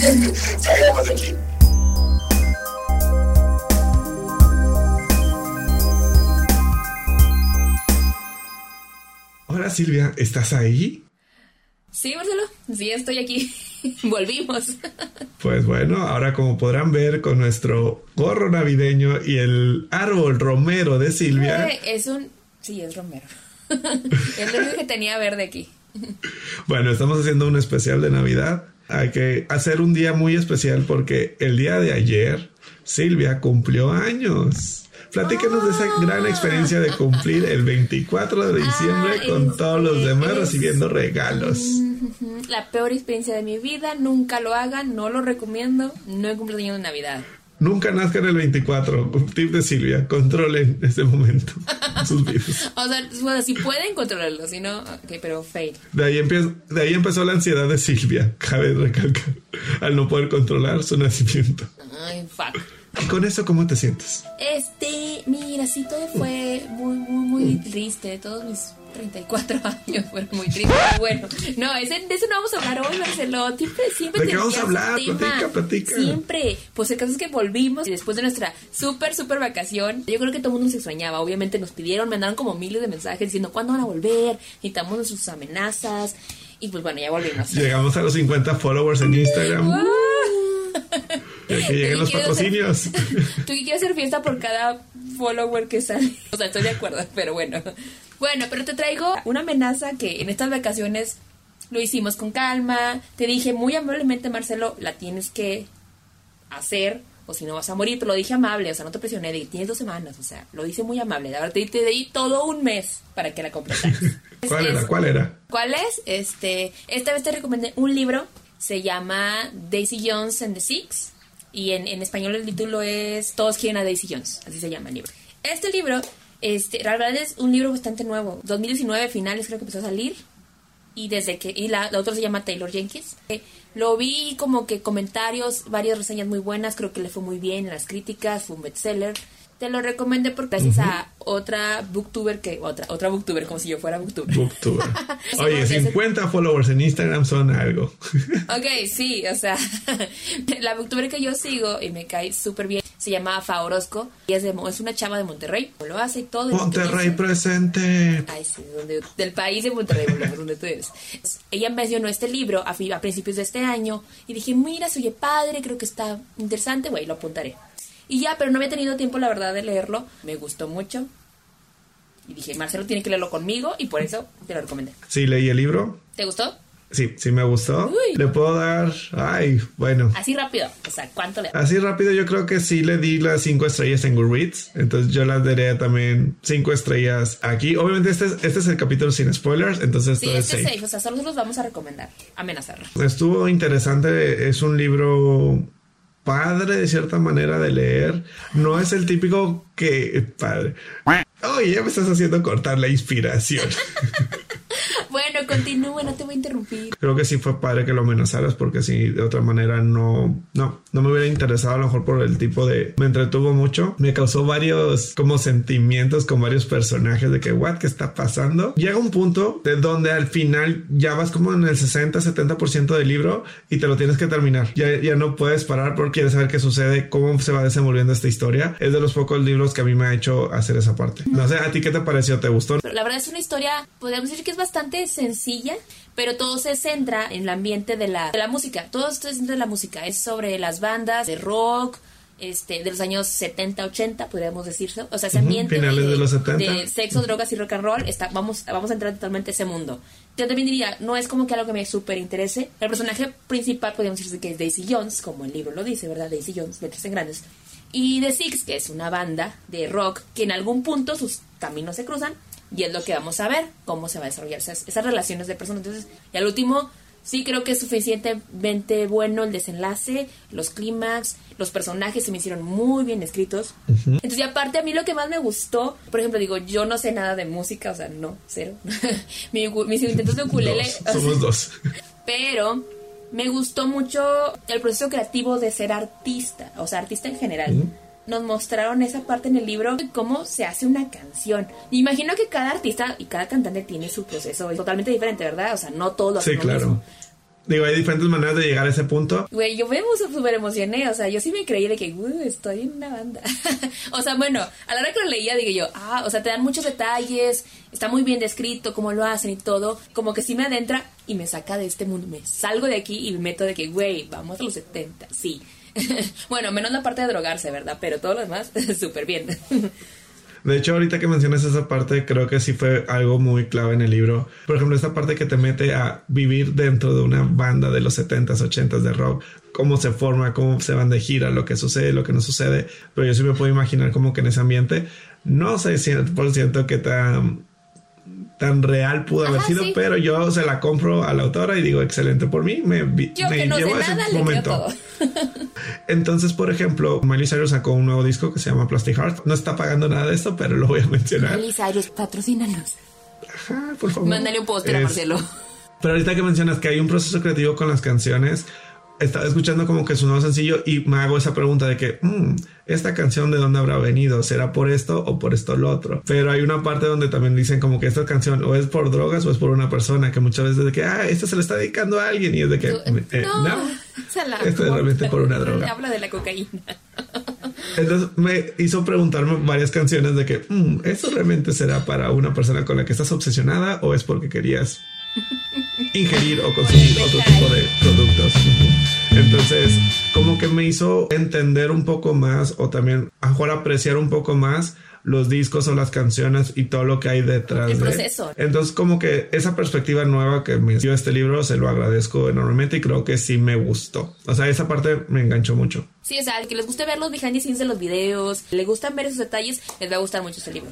Salgamos de aquí. Hola Silvia, ¿estás ahí? Sí, Marcelo, sí, estoy aquí. Volvimos. Pues bueno, ahora como podrán ver con nuestro gorro navideño y el árbol romero de Silvia. Eh, Es un... Sí, es Romero. es lo único que tenía verde aquí. Bueno, estamos haciendo un especial de Navidad. Hay que hacer un día muy especial porque el día de ayer Silvia cumplió años. Platícanos de esa gran experiencia de cumplir el 24 de diciembre Ah, con todos los demás es- recibiendo regalos. La peor experiencia de mi vida, nunca lo hagan, no lo recomiendo, no he cumplido de Navidad. Nunca nazcan el 24. Un tip de Silvia, controlen este momento en sus vidas. O sea, bueno, si pueden controlarlo, si no, ok, pero fail. De ahí, empie- de ahí empezó la ansiedad de Silvia, cabe recalcar, al no poder controlar su nacimiento. Ay, fuck. ¿Y con eso cómo te sientes? Este, mira, sí, todo fue muy, muy, muy triste. Todos mis 34 años fueron muy tristes. Bueno, no, ese- de eso no vamos a hablar hoy, Marcelo. Siempre, siempre ¿De qué vamos a hablar? Platica, platica. Siempre. Pues el caso es que volvimos y después de nuestra súper, súper vacación. Yo creo que todo el mundo nos extrañaba. Obviamente nos pidieron, mandaron como miles de mensajes diciendo cuándo van a volver. Necesitamos nuestras amenazas. Y pues bueno, ya volvimos. Llegamos a los 50 followers en Instagram. Que lleguen los quiero hacer- patrocinios. Tú quieres hacer fiesta por cada follower que sale. O sea, estoy de acuerdo, pero bueno. Bueno, pero te traigo una amenaza que en estas vacaciones lo hicimos con calma. Te dije muy amablemente, Marcelo, la tienes que hacer o si no vas a morir. Te lo dije amable, o sea, no te presioné. Dije, tienes dos semanas, o sea, lo hice muy amable. La verdad, te, te di todo un mes para que la completaras. ¿Cuál Es- era? ¿Cuál era? ¿Cuál es? Este, esta vez te recomendé un libro, se llama Daisy Jones and the Six, y en, español el título es Todos quieren a Daisy Jones, así se llama el libro. Este libro, este, verdad es un libro bastante nuevo, 2019 finales creo que empezó a salir, y desde que, y la, la otra se llama Taylor Jenkins. Eh, Lo vi como que comentarios, varias reseñas muy buenas, creo que le fue muy bien en las críticas, fue un bestseller. Te lo recomendé porque gracias a otra booktuber que, otra, otra booktuber, como si yo fuera booktuber. Booktuber. Oye, porque 50 followers en Instagram son algo. Ok, sí, o sea, la booktuber que yo sigo y me cae súper bien se llama Fa Orozco y es, de, es una chava de Monterrey, lo hace y todo. Monterrey presente. Ay, sí, donde- del país de Monterrey, donde tú eres. Ella mencionó este libro a, a principios de este año y dije, mira, se oye padre, creo que está interesante, güey, lo apuntaré. Y ya, pero no había tenido tiempo, la verdad, de leerlo. Me gustó mucho. Y dije, Marcelo tiene que leerlo conmigo y por eso te lo recomendé. Sí, leí el libro. ¿Te gustó? Sí, sí me gustó. Uy. Le puedo dar. Ay, bueno. Así rápido. O sea, ¿cuánto le Así rápido, yo creo que sí le di las cinco estrellas en Goodreads. Entonces yo las daré también cinco estrellas aquí. Obviamente, este es, este es el capítulo sin spoilers. Entonces Sí, este es safe. safe. O sea, solo los vamos a recomendar. Amenazarlo. Estuvo interesante. Es un libro padre de cierta manera de leer. No es el típico que. Padre. Oye, ya me estás haciendo cortar la inspiración. Bueno, continúe, no te voy a interrumpir. Creo que sí fue padre que lo amenazaras porque si de otra manera no, no, no me hubiera interesado a lo mejor por el tipo de, me entretuvo mucho, me causó varios como sentimientos con varios personajes de que, what, ¿qué está pasando? Llega un punto de donde al final ya vas como en el 60, 70% del libro y te lo tienes que terminar. Ya, ya no puedes parar porque quieres saber qué sucede, cómo se va desenvolviendo esta historia. Es de los pocos libros que a mí me ha hecho hacer esa parte. No sé, ¿a ti qué te pareció? ¿Te gustó? Pero la verdad es una historia, podríamos decir que es bastante sencilla, pero todo se centra en el ambiente de la, de la música. Todo esto es de la música. Es sobre las bandas de rock, este, de los años 70, 80, podríamos decirlo. O sea, ese ambiente finales de los 70. de sexo, drogas y rock and roll, está, vamos, vamos a entrar totalmente a ese mundo. Yo también diría, no es como que algo que me súper interese. El personaje principal podríamos decir que es Daisy Jones, como el libro lo dice, ¿verdad? Daisy Jones, letras en grandes. Y The Six, que es una banda de rock que en algún punto sus caminos se cruzan y es lo que vamos a ver, cómo se va a desarrollar esas, esas relaciones de personas. Entonces, y al último, sí creo que es suficientemente bueno el desenlace, los clímax, los personajes se me hicieron muy bien escritos. Entonces, y aparte a mí lo que más me gustó, por ejemplo, digo, yo no sé nada de música, o sea, no, cero. Mis intentos de ukulele, Dos, somos dos. pero me gustó mucho el proceso creativo de ser artista, o sea, artista en general. Nos mostraron esa parte en el libro de cómo se hace una canción. Me Imagino que cada artista y cada cantante tiene su proceso es totalmente diferente, ¿verdad? O sea, no todos lo Sí, claro. mismo. Digo, hay diferentes maneras de llegar a ese punto. Güey, yo me súper emocioné. O sea, yo sí me creí de que, estoy en una banda. o sea, bueno, a la hora que lo leía, digo yo, ah, o sea, te dan muchos detalles, está muy bien descrito, cómo lo hacen y todo. Como que sí me adentra y me saca de este mundo. Me salgo de aquí y me meto de que, güey, vamos a los 70, sí. bueno, menos la parte de drogarse, ¿verdad? Pero todo lo demás, súper bien. De hecho, ahorita que mencionas esa parte, creo que sí fue algo muy clave en el libro. Por ejemplo, esta parte que te mete a vivir dentro de una banda de los 70s, 80s de rock, cómo se forma, cómo se van de gira, lo que sucede, lo que no sucede. Pero yo sí me puedo imaginar como que en ese ambiente, no sé 100% qué tan tan real pudo haber sido, pero yo se la compro a la autora y digo, excelente por mí, me, yo me no llevo ese momento. Entonces, por ejemplo, Miley Cyrus sacó un nuevo disco que se llama Plastic Heart. No está pagando nada de esto, pero lo voy a mencionar. Miley Cyrus, patrocínanos. Ajá, por favor. Mándale un póster a Marcelo. Pero ahorita que mencionas que hay un proceso creativo con las canciones, estaba escuchando como que su nuevo sencillo y me hago esa pregunta de que, mm, ¿esta canción de dónde habrá venido? ¿Será por esto o por esto lo otro? Pero hay una parte donde también dicen como que esta canción o es por drogas o es por una persona que muchas veces de que, ah, esto se le está dedicando a alguien y es de que, eh, no, esto es realmente por una droga. Habla de la cocaína. Entonces me hizo preguntarme varias canciones de que, mm, ¿esto realmente será para una persona con la que estás obsesionada o es porque querías ingerir o consumir otro tipo de productos. Entonces, como que me hizo entender un poco más o también mejor apreciar un poco más los discos o las canciones y todo lo que hay detrás el proceso. Entonces, como que esa perspectiva nueva que me dio este libro, se lo agradezco enormemente y creo que sí me gustó. O sea, esa parte me enganchó mucho. Sí, o sea, que les guste ver los behind the scenes de los videos, le gustan ver esos detalles, les va a gustar mucho este libro.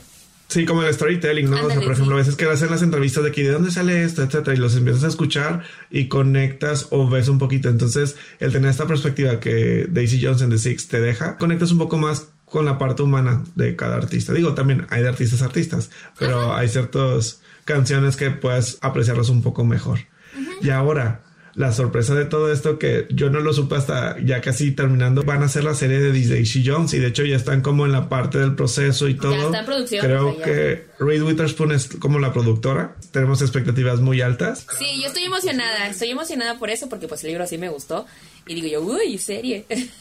Sí, como el storytelling, ¿no? o sea, por ejemplo, a veces que hacen las entrevistas de aquí, ¿de dónde sale esto? etcétera, y los empiezas a escuchar y conectas o ves un poquito. Entonces, el tener esta perspectiva que Daisy Jones en The Six te deja, conectas un poco más con la parte humana de cada artista. Digo, también hay de artistas a artistas, pero hay ciertas canciones que puedes apreciarlos un poco mejor. Y ahora, la sorpresa de todo esto que yo no lo supe hasta ya casi terminando van a hacer la serie de Daisy Jones y de hecho ya están como en la parte del proceso y todo. Ya está en producción. Creo que Reed Witherspoon es como la productora. Tenemos expectativas muy altas. Sí, yo estoy emocionada. Estoy emocionada por eso porque pues el libro así me gustó y digo yo, uy, serie.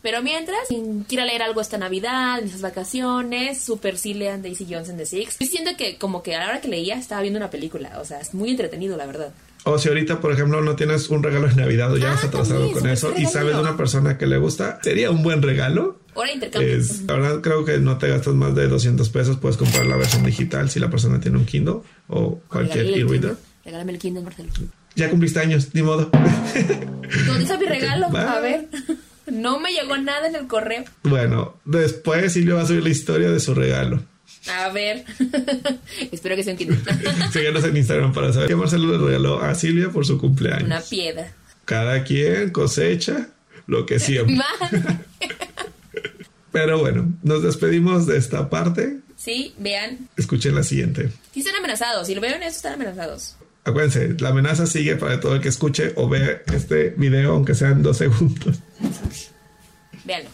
Pero mientras, quiero leer algo esta Navidad, en esas vacaciones, super sí lean Daisy Jones en The Six. Estoy siento que como que a la hora que leía estaba viendo una película, o sea, es muy entretenido, la verdad. O si ahorita, por ejemplo, no tienes un regalo de Navidad o ya has ah, atrasado con eso y sabes de una persona que le gusta, sería un buen regalo. Hora intercambio. Es, la verdad, creo que no te gastas más de 200 pesos. Puedes comprar la versión digital si la persona tiene un Kindle o cualquier e-reader. Regálame el Kindle, Marcelo. Ya cumpliste años, ni modo. ¿Dónde está mi regalo? A ver. No me llegó nada en el correo. Bueno, después Silvia va a subir la historia de su regalo. A ver. Espero que se entienda. Síganos en Instagram para saber que Marcelo le regaló a Silvia por su cumpleaños. Una piedra. Cada quien cosecha lo que siempre. Pero bueno, nos despedimos de esta parte. Sí, vean. Escuchen la siguiente. Sí, están amenazados. Si lo ven, eso, están amenazados. Acuérdense, la amenaza sigue para todo el que escuche o vea este video, aunque sean dos segundos. Véanlo.